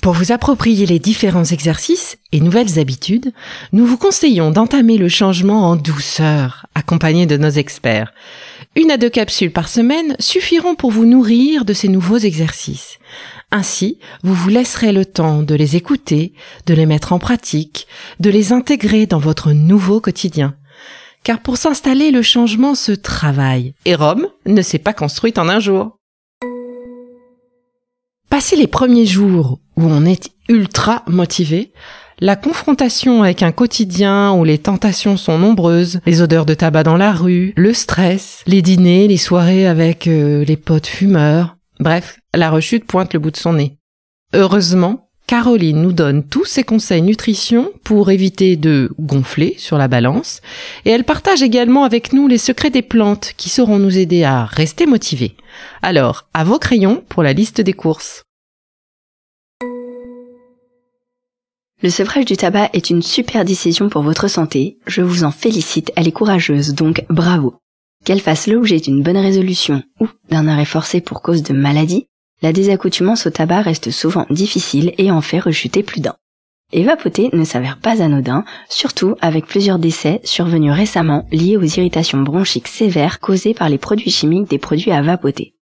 Pour vous approprier les différents exercices et nouvelles habitudes, nous vous conseillons d'entamer le changement en douceur, accompagné de nos experts. Une à deux capsules par semaine suffiront pour vous nourrir de ces nouveaux exercices. Ainsi, vous vous laisserez le temps de les écouter, de les mettre en pratique, de les intégrer dans votre nouveau quotidien. Car pour s'installer, le changement se travaille, et Rome ne s'est pas construite en un jour. Passer les premiers jours où on est ultra motivé, la confrontation avec un quotidien où les tentations sont nombreuses, les odeurs de tabac dans la rue, le stress, les dîners, les soirées avec euh, les potes fumeurs, Bref, la rechute pointe le bout de son nez. Heureusement, Caroline nous donne tous ses conseils nutrition pour éviter de gonfler sur la balance et elle partage également avec nous les secrets des plantes qui sauront nous aider à rester motivés. Alors, à vos crayons pour la liste des courses. Le sevrage du tabac est une super décision pour votre santé. Je vous en félicite, elle est courageuse, donc bravo. Qu'elle fasse l'objet d'une bonne résolution ou d'un arrêt forcé pour cause de maladie, la désaccoutumance au tabac reste souvent difficile et en fait rechuter plus d'un. Et ne s'avère pas anodin, surtout avec plusieurs décès survenus récemment liés aux irritations bronchiques sévères causées par les produits chimiques des produits à vapoter.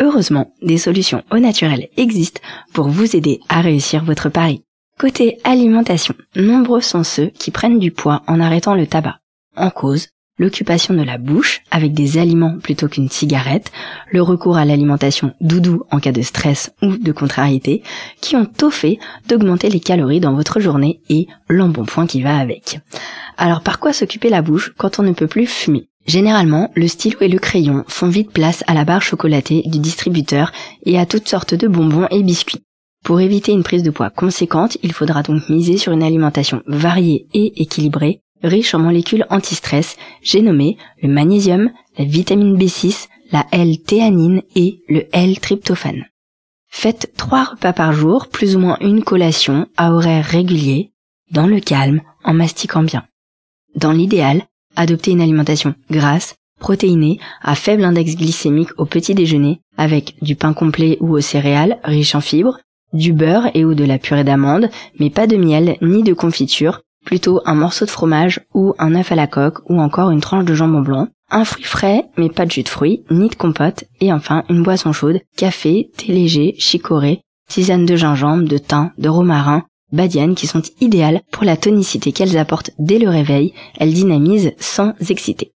Heureusement, des solutions au naturel existent pour vous aider à réussir votre pari. Côté alimentation, nombreux sont ceux qui prennent du poids en arrêtant le tabac. En cause, l'occupation de la bouche avec des aliments plutôt qu'une cigarette, le recours à l'alimentation doudou en cas de stress ou de contrariété, qui ont tout fait d'augmenter les calories dans votre journée et l'embonpoint qui va avec. Alors par quoi s'occuper la bouche quand on ne peut plus fumer? Généralement, le stylo et le crayon font vite place à la barre chocolatée du distributeur et à toutes sortes de bonbons et biscuits. Pour éviter une prise de poids conséquente, il faudra donc miser sur une alimentation variée et équilibrée riche en molécules anti-stress, j'ai nommé le magnésium, la vitamine B6, la L-théanine et le L-tryptophane. Faites trois repas par jour, plus ou moins une collation à horaire régulier, dans le calme, en mastiquant bien. Dans l'idéal, adoptez une alimentation grasse, protéinée, à faible index glycémique au petit déjeuner, avec du pain complet ou aux céréales, riche en fibres, du beurre et ou de la purée d'amande, mais pas de miel ni de confiture, plutôt un morceau de fromage ou un œuf à la coque ou encore une tranche de jambon blanc, un fruit frais mais pas de jus de fruits, ni de compote et enfin une boisson chaude, café, thé léger, chicorée, tisane de gingembre, de thym, de romarin, badiane qui sont idéales pour la tonicité qu'elles apportent dès le réveil, elles dynamisent sans exciter.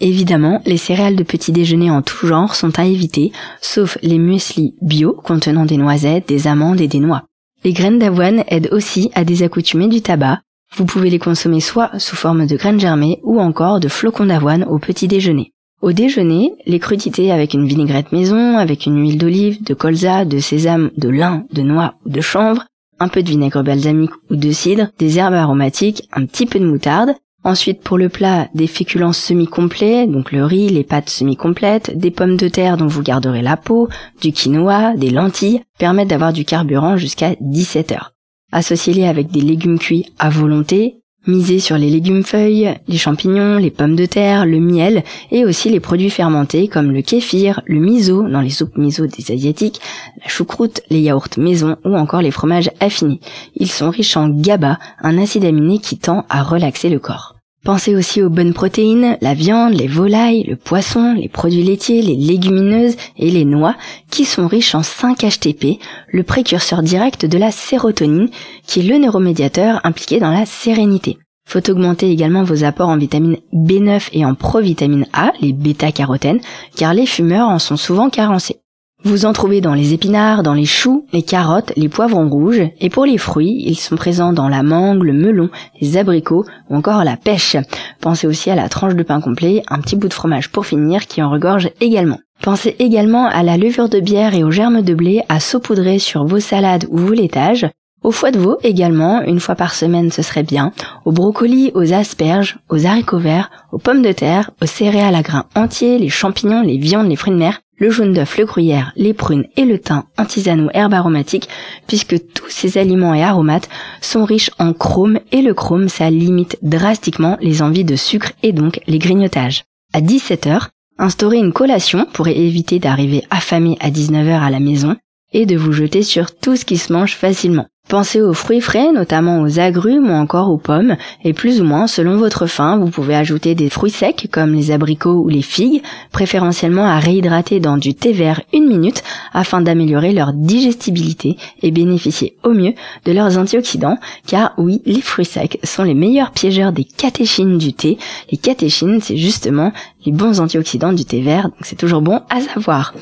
Évidemment, les céréales de petit déjeuner en tout genre sont à éviter, sauf les muesli bio contenant des noisettes, des amandes et des noix. Les graines d'avoine aident aussi à désaccoutumer du tabac, vous pouvez les consommer soit sous forme de graines germées ou encore de flocons d'avoine au petit déjeuner. Au déjeuner, les crudités avec une vinaigrette maison, avec une huile d'olive, de colza, de sésame, de lin, de noix ou de chanvre, un peu de vinaigre balsamique ou de cidre, des herbes aromatiques, un petit peu de moutarde, Ensuite, pour le plat, des féculents semi-complets, donc le riz, les pâtes semi-complètes, des pommes de terre dont vous garderez la peau, du quinoa, des lentilles, permettent d'avoir du carburant jusqu'à 17 heures. Associez-les avec des légumes cuits à volonté, misez sur les légumes feuilles, les champignons, les pommes de terre, le miel et aussi les produits fermentés comme le kéfir, le miso dans les soupes miso des asiatiques, la choucroute, les yaourts maison ou encore les fromages affinés. Ils sont riches en GABA, un acide aminé qui tend à relaxer le corps. Pensez aussi aux bonnes protéines, la viande, les volailles, le poisson, les produits laitiers, les légumineuses et les noix qui sont riches en 5-HTP, le précurseur direct de la sérotonine qui est le neuromédiateur impliqué dans la sérénité. Faut augmenter également vos apports en vitamine B9 et en provitamine A, les bêta-carotènes, car les fumeurs en sont souvent carencés. Vous en trouvez dans les épinards, dans les choux, les carottes, les poivrons rouges, et pour les fruits, ils sont présents dans la mangue, le melon, les abricots ou encore la pêche. Pensez aussi à la tranche de pain complet, un petit bout de fromage pour finir qui en regorge également. Pensez également à la levure de bière et aux germes de blé à saupoudrer sur vos salades ou vos laitages. Au foie de veau également, une fois par semaine ce serait bien, aux brocolis, aux asperges, aux haricots verts, aux pommes de terre, aux céréales à grains entiers, les champignons, les viandes, les fruits de mer, le jaune d'œuf, le gruyère, les prunes et le thym en tisane ou herbe aromatique, puisque tous ces aliments et aromates sont riches en chrome et le chrome ça limite drastiquement les envies de sucre et donc les grignotages. À 17h, instaurez une collation pourrait éviter d'arriver affamé à 19h à la maison et de vous jeter sur tout ce qui se mange facilement. Pensez aux fruits frais, notamment aux agrumes ou encore aux pommes, et plus ou moins selon votre faim, vous pouvez ajouter des fruits secs comme les abricots ou les figues, préférentiellement à réhydrater dans du thé vert une minute afin d'améliorer leur digestibilité et bénéficier au mieux de leurs antioxydants, car oui, les fruits secs sont les meilleurs piégeurs des catéchines du thé. Les catéchines, c'est justement les bons antioxydants du thé vert, donc c'est toujours bon à savoir.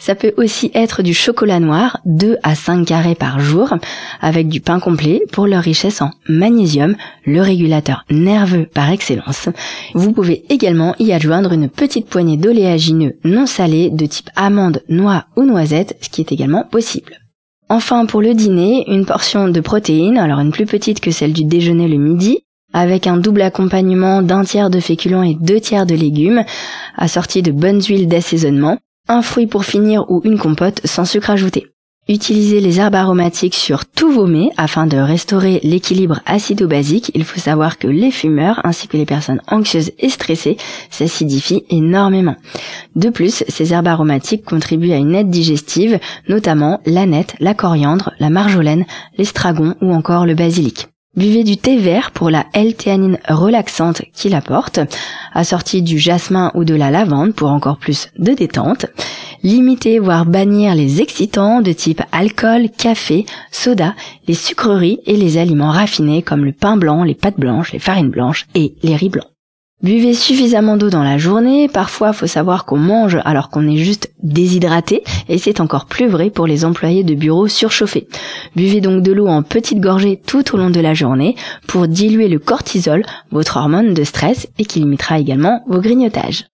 Ça peut aussi être du chocolat noir, 2 à 5 carrés par jour, avec du pain complet pour leur richesse en magnésium, le régulateur nerveux par excellence. Vous pouvez également y adjoindre une petite poignée d'oléagineux non salés de type amande, noix ou noisette, ce qui est également possible. Enfin, pour le dîner, une portion de protéines, alors une plus petite que celle du déjeuner le midi, avec un double accompagnement d'un tiers de féculents et deux tiers de légumes, assorti de bonnes huiles d'assaisonnement, un fruit pour finir ou une compote sans sucre ajouté. Utilisez les herbes aromatiques sur tous vos mets afin de restaurer l'équilibre acido-basique. Il faut savoir que les fumeurs ainsi que les personnes anxieuses et stressées s'acidifient énormément. De plus, ces herbes aromatiques contribuent à une aide digestive, notamment l'aneth, la coriandre, la marjolaine, l'estragon ou encore le basilic. Buvez du thé vert pour la L-théanine relaxante qu'il apporte, assorti du jasmin ou de la lavande pour encore plus de détente. Limitez voire bannir les excitants de type alcool, café, soda, les sucreries et les aliments raffinés comme le pain blanc, les pâtes blanches, les farines blanches et les riz blancs. Buvez suffisamment d'eau dans la journée, parfois faut savoir qu'on mange alors qu'on est juste déshydraté, et c'est encore plus vrai pour les employés de bureau surchauffés. Buvez donc de l'eau en petites gorgées tout au long de la journée pour diluer le cortisol, votre hormone de stress, et qui limitera également vos grignotages.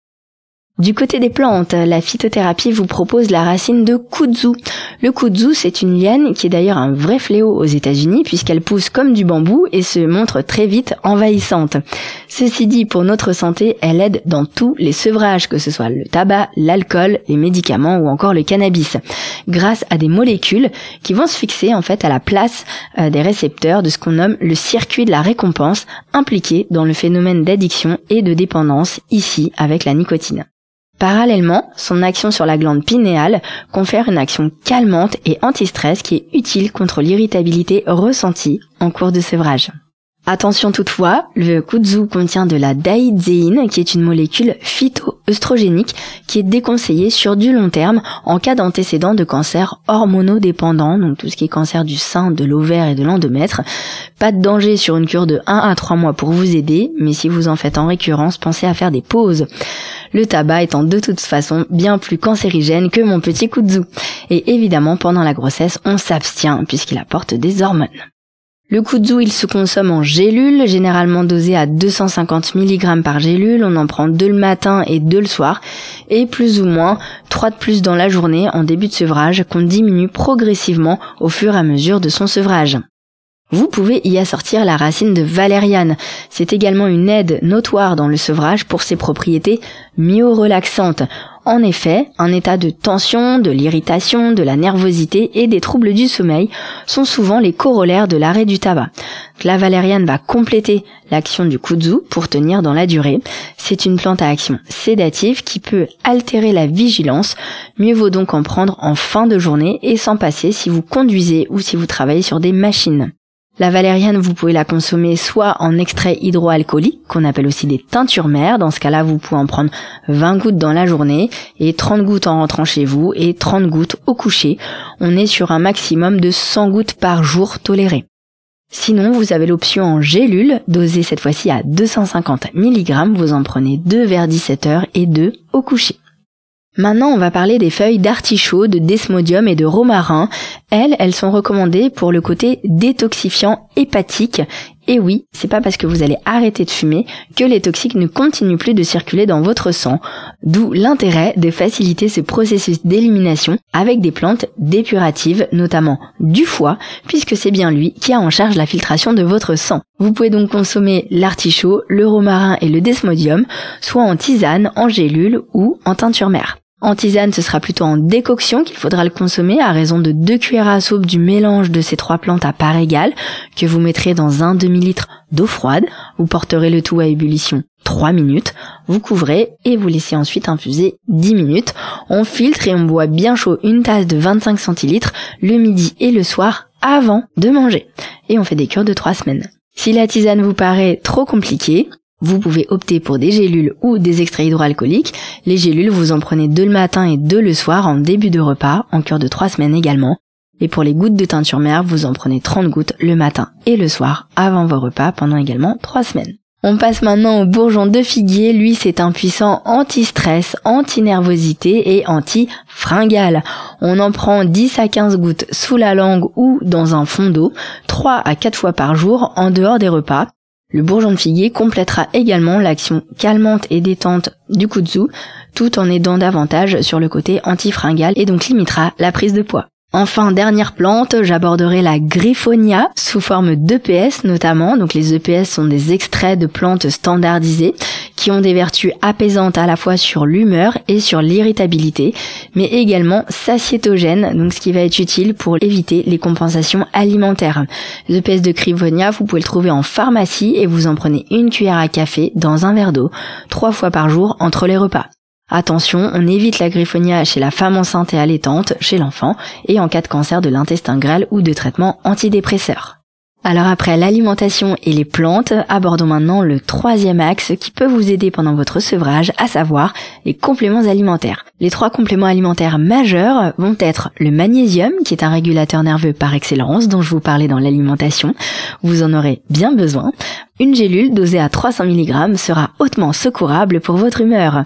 Du côté des plantes, la phytothérapie vous propose la racine de kudzu. Le kudzu, c'est une liane qui est d'ailleurs un vrai fléau aux États-Unis puisqu'elle pousse comme du bambou et se montre très vite envahissante. Ceci dit, pour notre santé, elle aide dans tous les sevrages, que ce soit le tabac, l'alcool, les médicaments ou encore le cannabis, grâce à des molécules qui vont se fixer en fait à la place euh, des récepteurs de ce qu'on nomme le circuit de la récompense impliqué dans le phénomène d'addiction et de dépendance ici avec la nicotine. Parallèlement, son action sur la glande pinéale confère une action calmante et anti-stress qui est utile contre l'irritabilité ressentie en cours de sévrage. Attention toutefois, le kudzu contient de la daïdzéine qui est une molécule phytoœstrogénique qui est déconseillée sur du long terme en cas d'antécédent de cancer hormonodépendant, donc tout ce qui est cancer du sein, de l'ovaire et de l'endomètre. Pas de danger sur une cure de 1 à 3 mois pour vous aider, mais si vous en faites en récurrence, pensez à faire des pauses le tabac étant de toute façon bien plus cancérigène que mon petit kudzu. Et évidemment, pendant la grossesse, on s'abstient puisqu'il apporte des hormones. Le kudzu, il se consomme en gélule, généralement dosé à 250 mg par gélule. On en prend deux le matin et deux le soir. Et plus ou moins trois de plus dans la journée en début de sevrage qu'on diminue progressivement au fur et à mesure de son sevrage. Vous pouvez y assortir la racine de valériane. C'est également une aide notoire dans le sevrage pour ses propriétés myorelaxantes. En effet, un état de tension, de l'irritation, de la nervosité et des troubles du sommeil sont souvent les corollaires de l'arrêt du tabac. La valériane va compléter l'action du kudzu pour tenir dans la durée. C'est une plante à action sédative qui peut altérer la vigilance. Mieux vaut donc en prendre en fin de journée et s'en passer si vous conduisez ou si vous travaillez sur des machines. La valériane, vous pouvez la consommer soit en extrait hydroalcoolique, qu'on appelle aussi des teintures mères. Dans ce cas-là, vous pouvez en prendre 20 gouttes dans la journée et 30 gouttes en rentrant chez vous et 30 gouttes au coucher. On est sur un maximum de 100 gouttes par jour tolérées. Sinon, vous avez l'option en gélule, dosée cette fois-ci à 250 mg. Vous en prenez 2 vers 17 heures et 2 au coucher. Maintenant, on va parler des feuilles d'artichaut, de desmodium et de romarin. Elles, elles sont recommandées pour le côté détoxifiant hépatique. Et oui, c'est pas parce que vous allez arrêter de fumer que les toxiques ne continuent plus de circuler dans votre sang. D'où l'intérêt de faciliter ce processus d'élimination avec des plantes dépuratives, notamment du foie, puisque c'est bien lui qui a en charge la filtration de votre sang. Vous pouvez donc consommer l'artichaut, le romarin et le desmodium, soit en tisane, en gélule ou en teinture mère. En tisane, ce sera plutôt en décoction qu'il faudra le consommer à raison de 2 cuillères à soupe du mélange de ces trois plantes à part égale que vous mettrez dans un demi-litre d'eau froide. Vous porterez le tout à ébullition 3 minutes, vous couvrez et vous laissez ensuite infuser 10 minutes. On filtre et on boit bien chaud une tasse de 25 centilitres le midi et le soir avant de manger. Et on fait des cures de 3 semaines. Si la tisane vous paraît trop compliquée, vous pouvez opter pour des gélules ou des extraits hydroalcooliques. Les gélules, vous en prenez deux le matin et deux le soir en début de repas, en cure de trois semaines également. Et pour les gouttes de teinture mère, vous en prenez 30 gouttes le matin et le soir avant vos repas pendant également trois semaines. On passe maintenant au bourgeon de figuier. Lui, c'est un puissant anti-stress, anti-nervosité et anti-fringale. On en prend 10 à 15 gouttes sous la langue ou dans un fond d'eau, 3 à 4 fois par jour en dehors des repas. Le bourgeon de figuier complétera également l'action calmante et détente du kudzu, tout en aidant davantage sur le côté antifringal et donc limitera la prise de poids. Enfin, dernière plante, j'aborderai la griffonia sous forme d'EPS notamment. Donc les EPS sont des extraits de plantes standardisées qui ont des vertus apaisantes à la fois sur l'humeur et sur l'irritabilité, mais également satiétogènes, donc ce qui va être utile pour éviter les compensations alimentaires. L'EPS de griffonia, vous pouvez le trouver en pharmacie et vous en prenez une cuillère à café dans un verre d'eau, trois fois par jour entre les repas. Attention, on évite la griffonia chez la femme enceinte et allaitante, chez l'enfant, et en cas de cancer de l'intestin grêle ou de traitement antidépresseur. Alors après l'alimentation et les plantes, abordons maintenant le troisième axe qui peut vous aider pendant votre sevrage, à savoir les compléments alimentaires. Les trois compléments alimentaires majeurs vont être le magnésium, qui est un régulateur nerveux par excellence, dont je vous parlais dans l'alimentation. Vous en aurez bien besoin. Une gélule dosée à 300 mg sera hautement secourable pour votre humeur.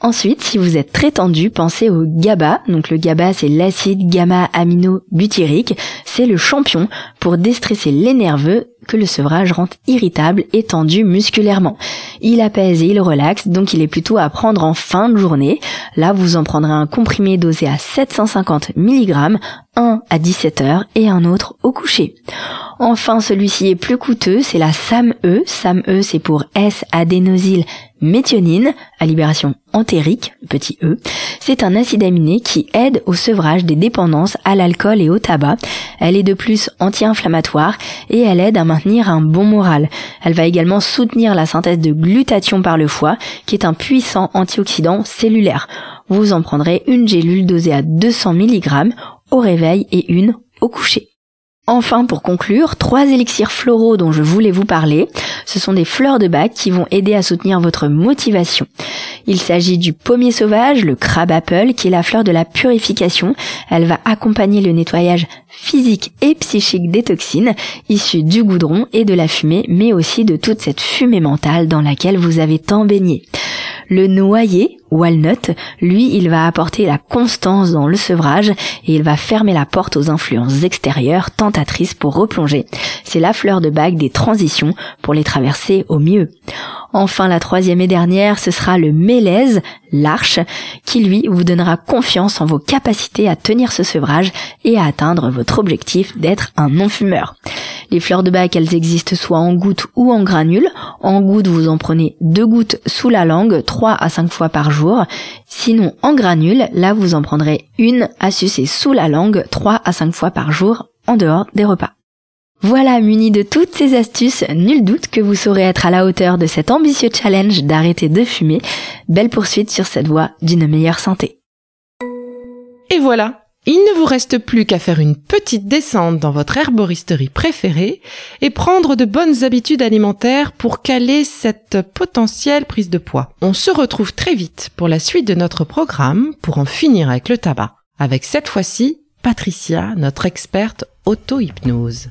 Ensuite, si vous êtes très tendu, pensez au GABA. Donc le GABA, c'est l'acide gamma-amino-butyrique. C'est le champion pour déstresser les nerveux que le sevrage rend irritable et tendu musculairement. Il apaise et il relaxe, donc il est plutôt à prendre en fin de journée. Là, vous en prendrez un comprimé dosé à 750 mg, un à 17 heures et un autre au coucher. Enfin, celui-ci est plus coûteux, c'est la SAMe. SAMe, c'est pour S-adénosyl méthionine, à libération entérique, petit e. C'est un acide aminé qui aide au sevrage des dépendances à l'alcool et au tabac. Elle est de plus anti-inflammatoire et elle aide à un bon moral. Elle va également soutenir la synthèse de glutathion par le foie, qui est un puissant antioxydant cellulaire. Vous en prendrez une gélule dosée à 200 mg au réveil et une au coucher. Enfin, pour conclure, trois élixirs floraux dont je voulais vous parler. Ce sont des fleurs de bac qui vont aider à soutenir votre motivation. Il s'agit du pommier sauvage, le crabe apple, qui est la fleur de la purification. Elle va accompagner le nettoyage physique et psychique des toxines issues du goudron et de la fumée, mais aussi de toute cette fumée mentale dans laquelle vous avez tant baigné. Le noyer, walnut, lui, il va apporter la constance dans le sevrage et il va fermer la porte aux influences extérieures tentatrices pour replonger. C'est la fleur de bague des transitions pour les traverser au mieux. Enfin, la troisième et dernière, ce sera le mélèze, l'arche, qui lui vous donnera confiance en vos capacités à tenir ce sevrage et à atteindre votre objectif d'être un non-fumeur. Les fleurs de bac, elles existent soit en gouttes ou en granules. En gouttes, vous en prenez deux gouttes sous la langue, 3 à 5 fois par jour. Sinon, en granules, là, vous en prendrez une à sucer sous la langue, 3 à 5 fois par jour, en dehors des repas. Voilà, muni de toutes ces astuces, nul doute que vous saurez être à la hauteur de cet ambitieux challenge d'arrêter de fumer. Belle poursuite sur cette voie d'une meilleure santé. Et voilà, Il ne vous reste plus qu'à faire une petite descente dans votre herboristerie préférée et prendre de bonnes habitudes alimentaires pour caler cette potentielle prise de poids. On se retrouve très vite pour la suite de notre programme pour en finir avec le tabac. Avec cette fois-ci Patricia, notre experte auto-hypnose.